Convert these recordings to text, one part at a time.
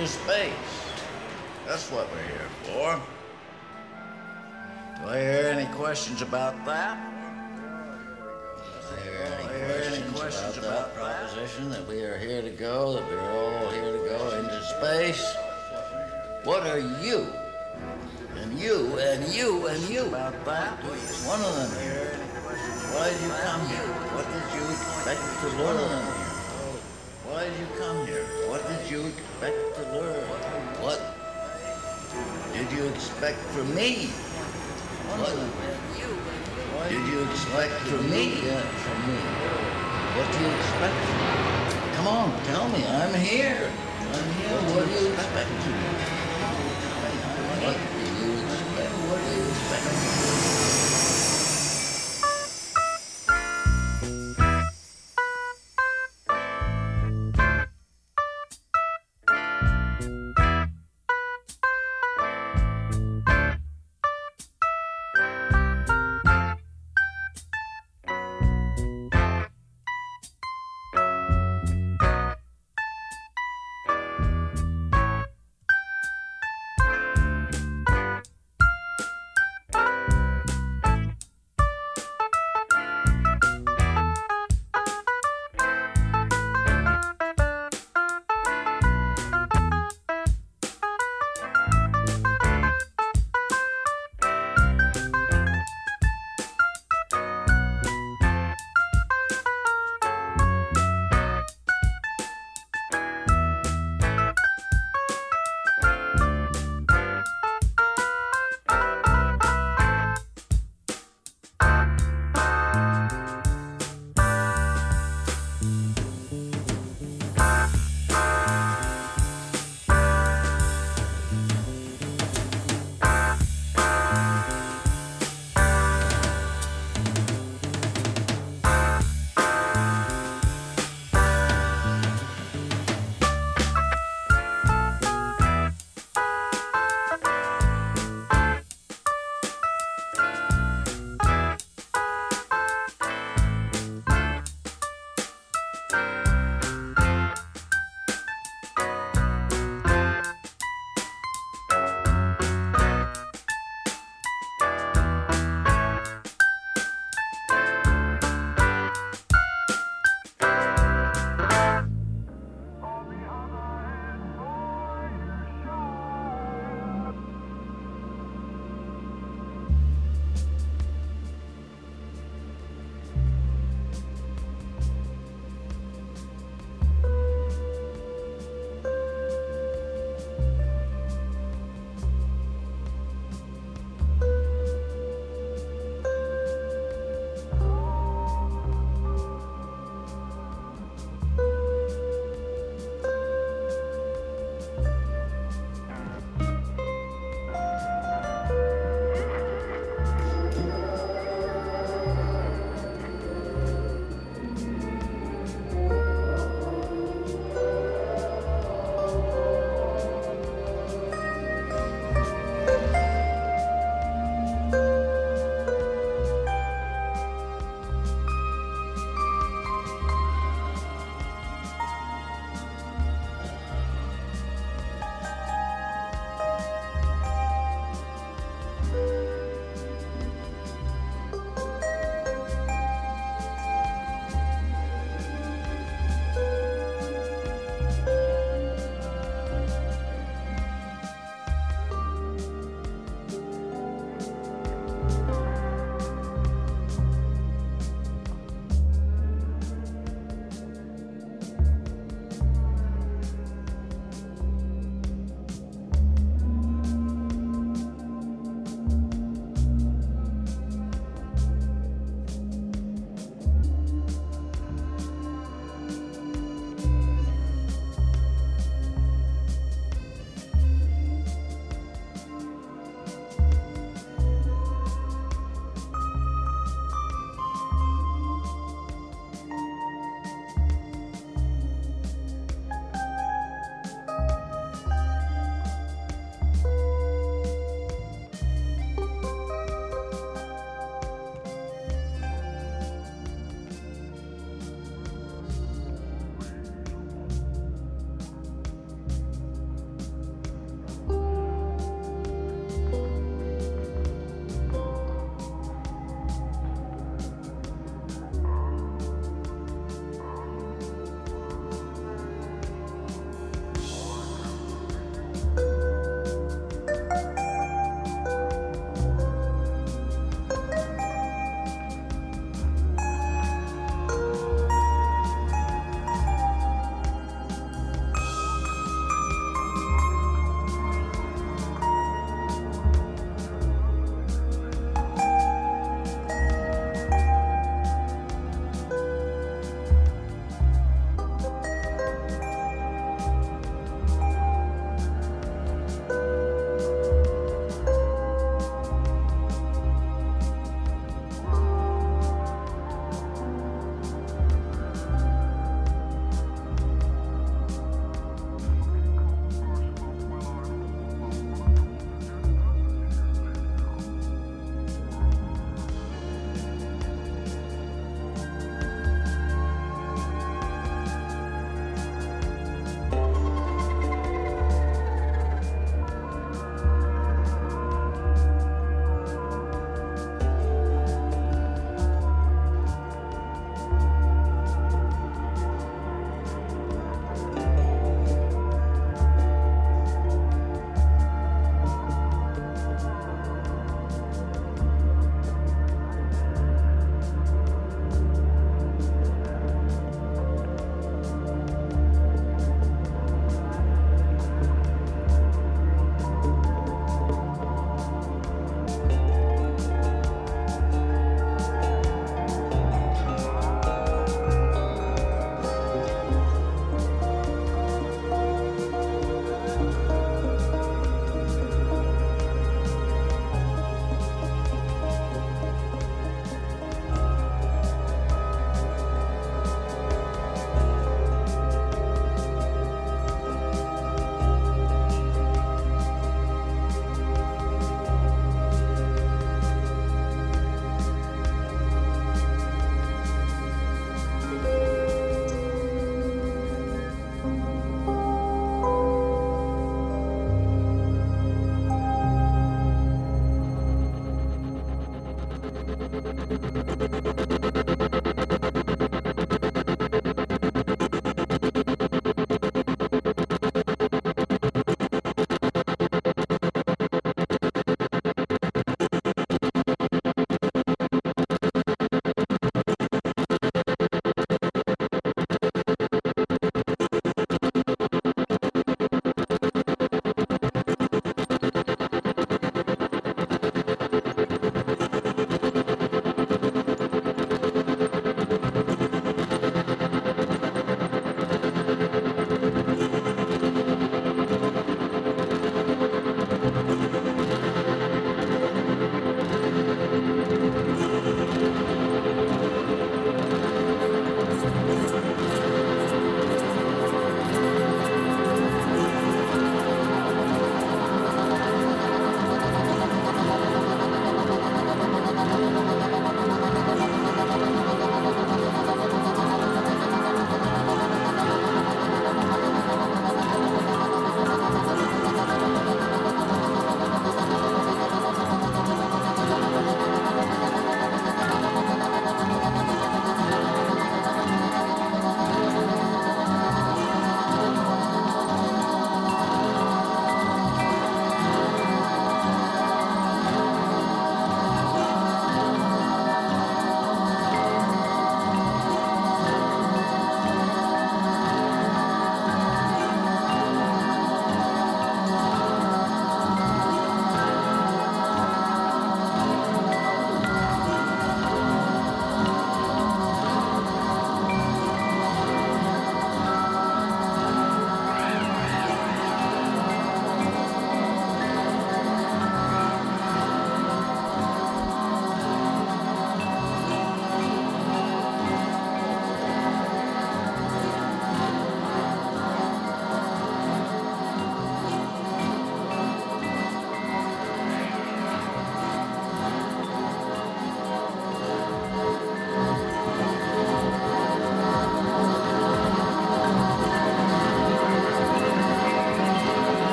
into space. That's what we're here for. Do I hear any questions about that? Do I hear any questions about that proposition that we are here to go, that we're all here to go into space? What are you? And you, and you, and you about that? One of them here. Why did you come here? What did you expect to learn? Did you come here? What did you expect to learn? What did you expect from me? What did you expect from me? From me. What do you expect from me? Come on, tell me. I'm here. I'm here. What do you expect from me?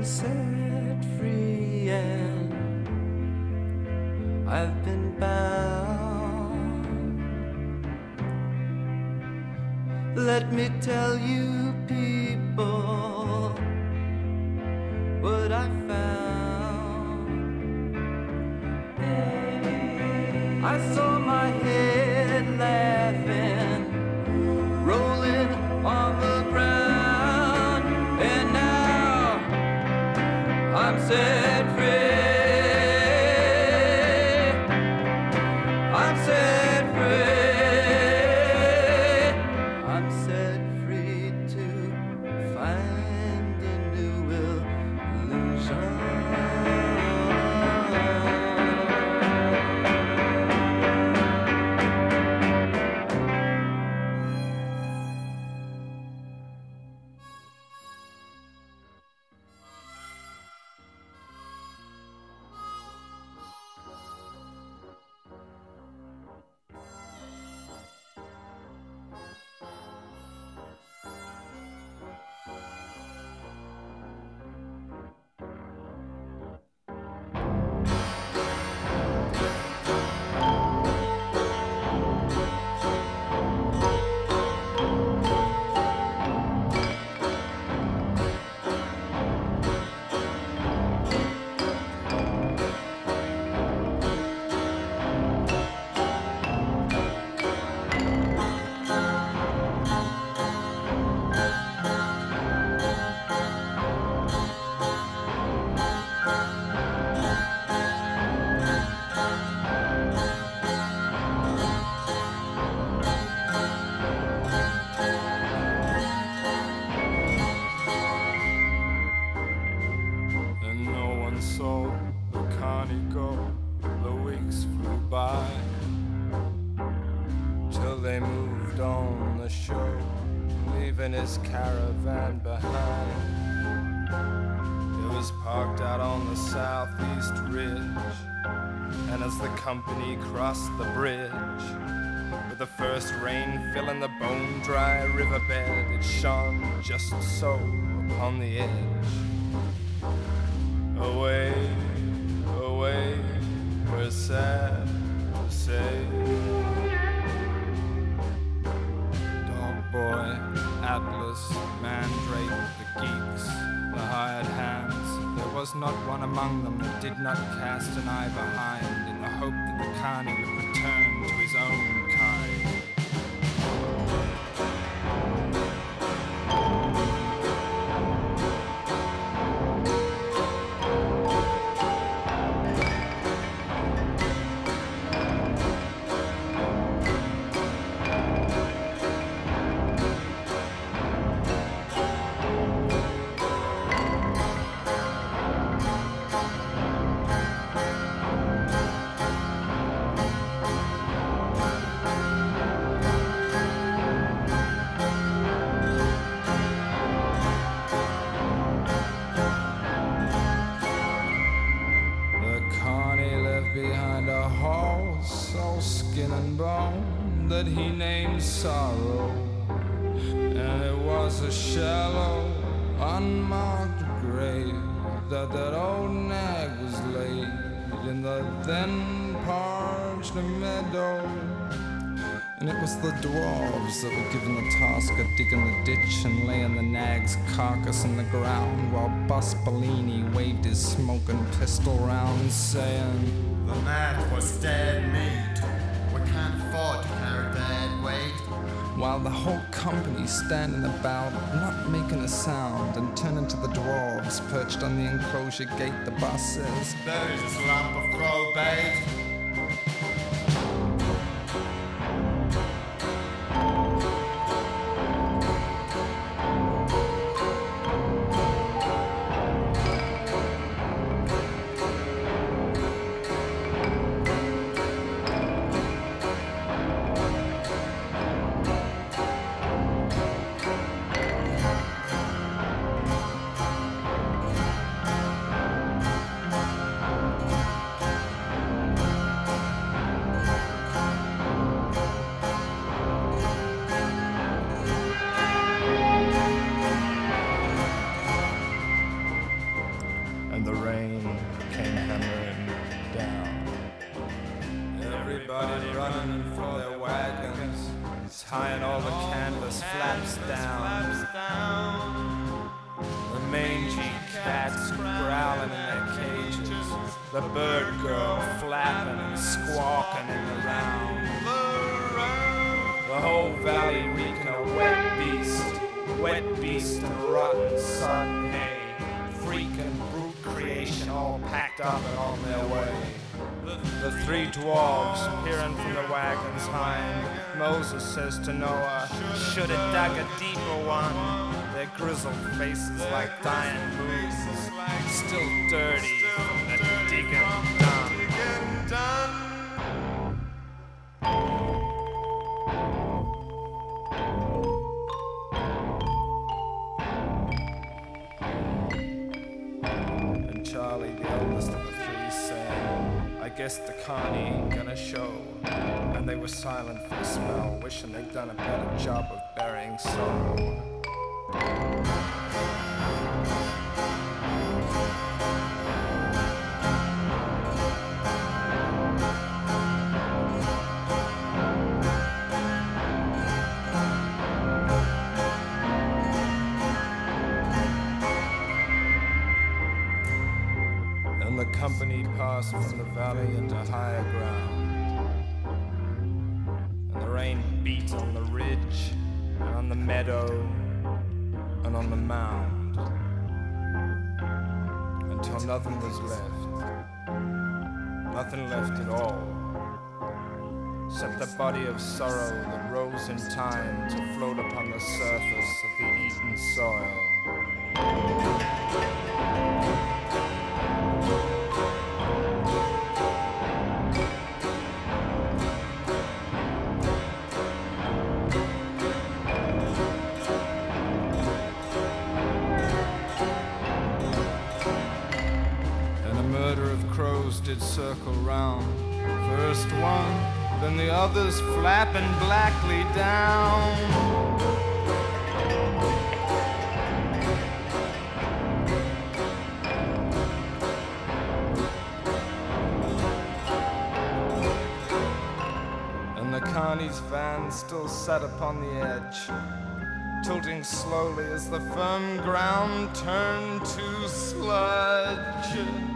I've dry riverbed, it shone just so upon the edge away, away, we're sad to say. Dog boy, Atlas, Mandrake, the geeks, the hired hands. There was not one among them that did not cast an eye behind in the hope that the carney he named Sorrow. And it was a shallow, unmarked grave that that old nag was laid in the then parched meadow. And it was the dwarves that were given the task of digging the ditch and laying the nag's carcass in the ground while Bus Bellini waved his smoking pistol round, saying, The mat was dead meat. While the whole company standing about, not making a sound, and turning to the dwarves perched on the enclosure gate, the boss says, There's this lump of crow Charlie, the eldest of the three, I guess the carny ain't gonna show. And they were silent for a smell, wishing they'd done a better job of burying sorrow. body of sorrow that rose in time to float upon the surface of the eaten soil. others flapping blackly down. And the Carney's van still sat upon the edge, tilting slowly as the firm ground turned to sludge.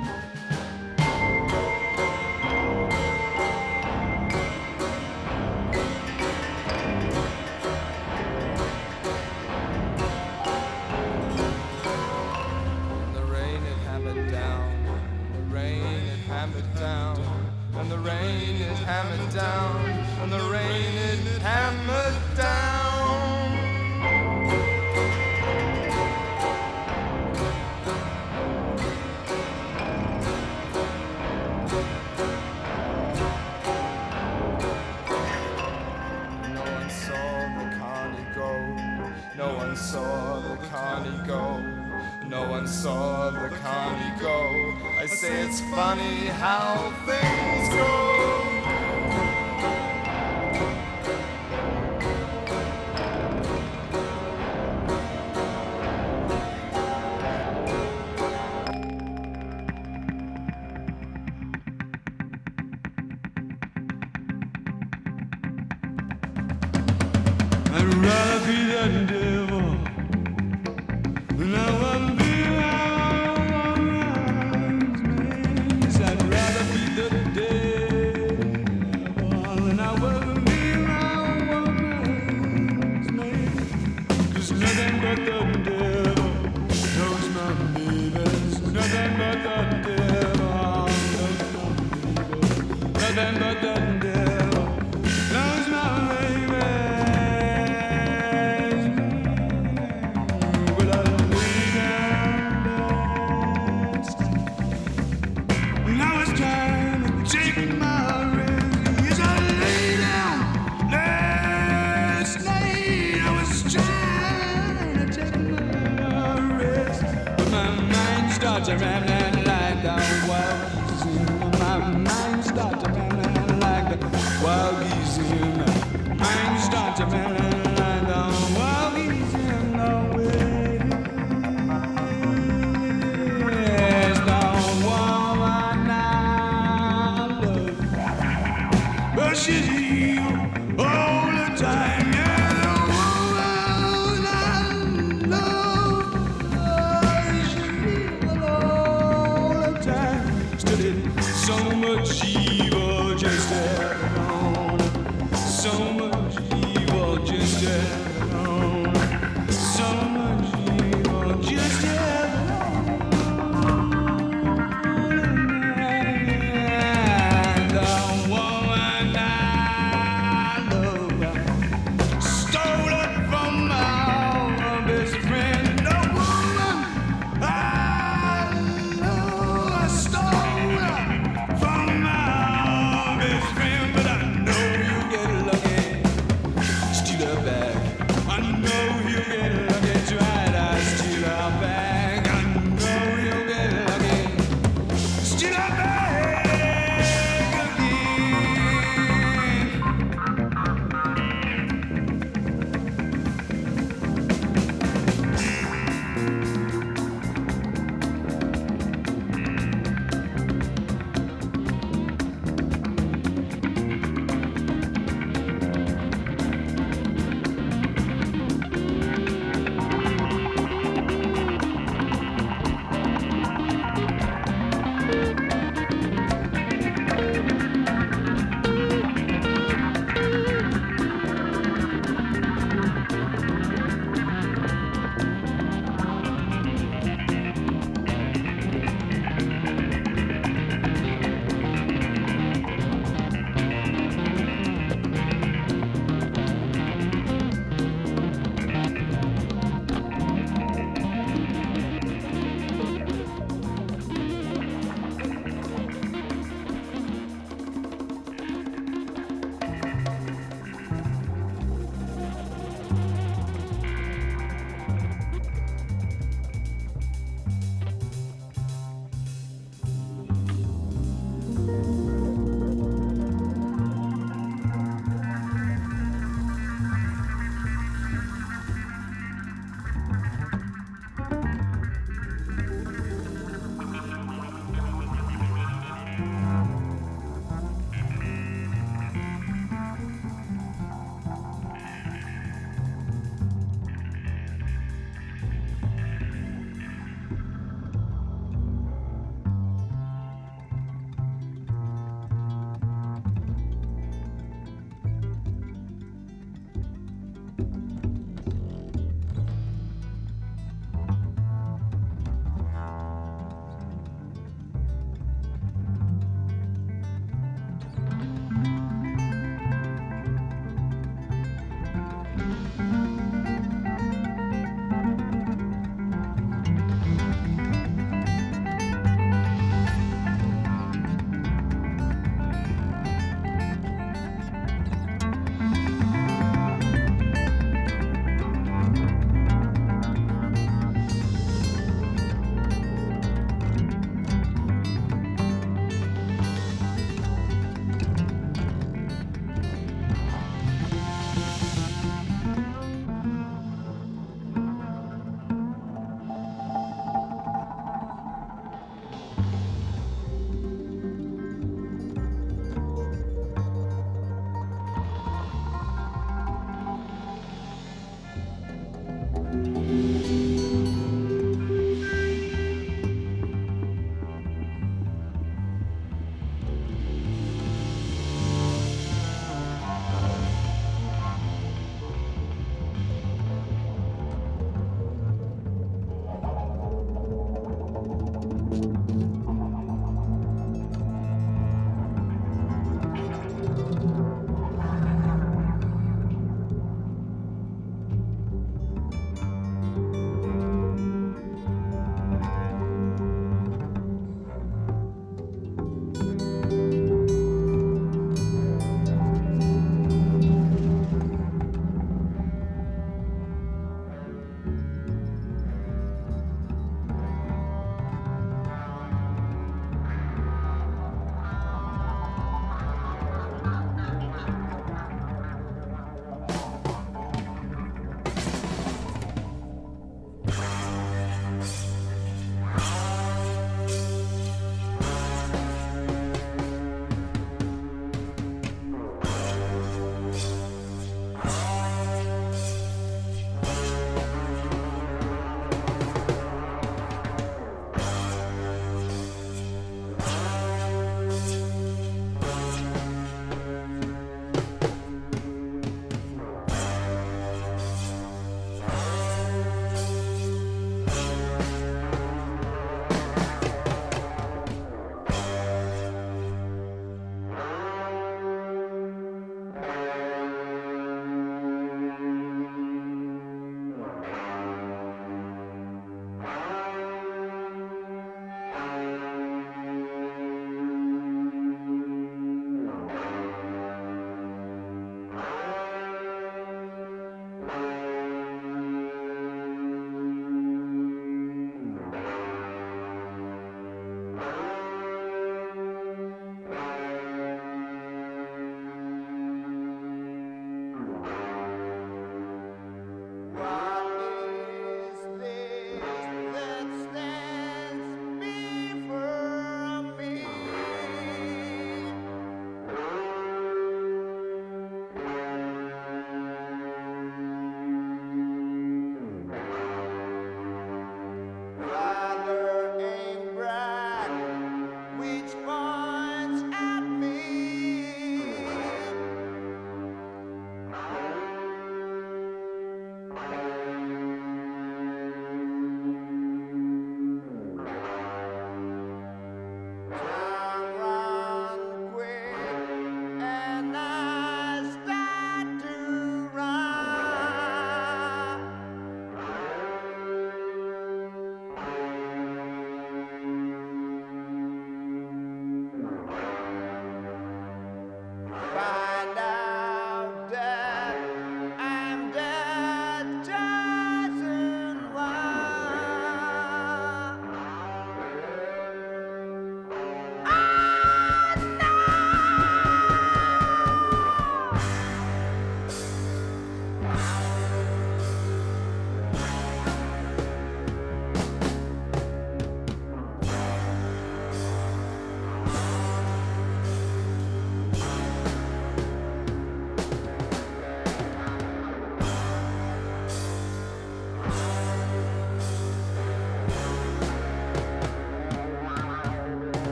No one saw the Connie go. No one saw the Connie go. I say it's funny how things go.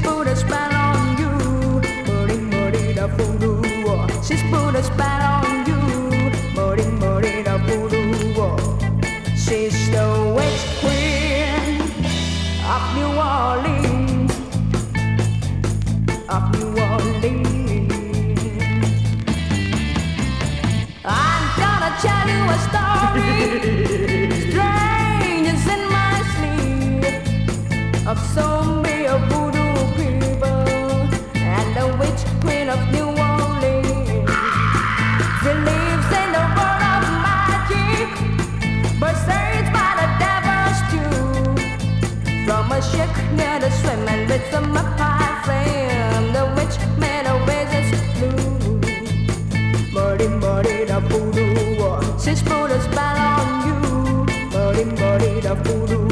puras palabras. puro.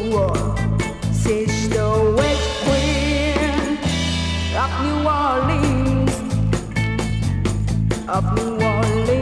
New Orleans.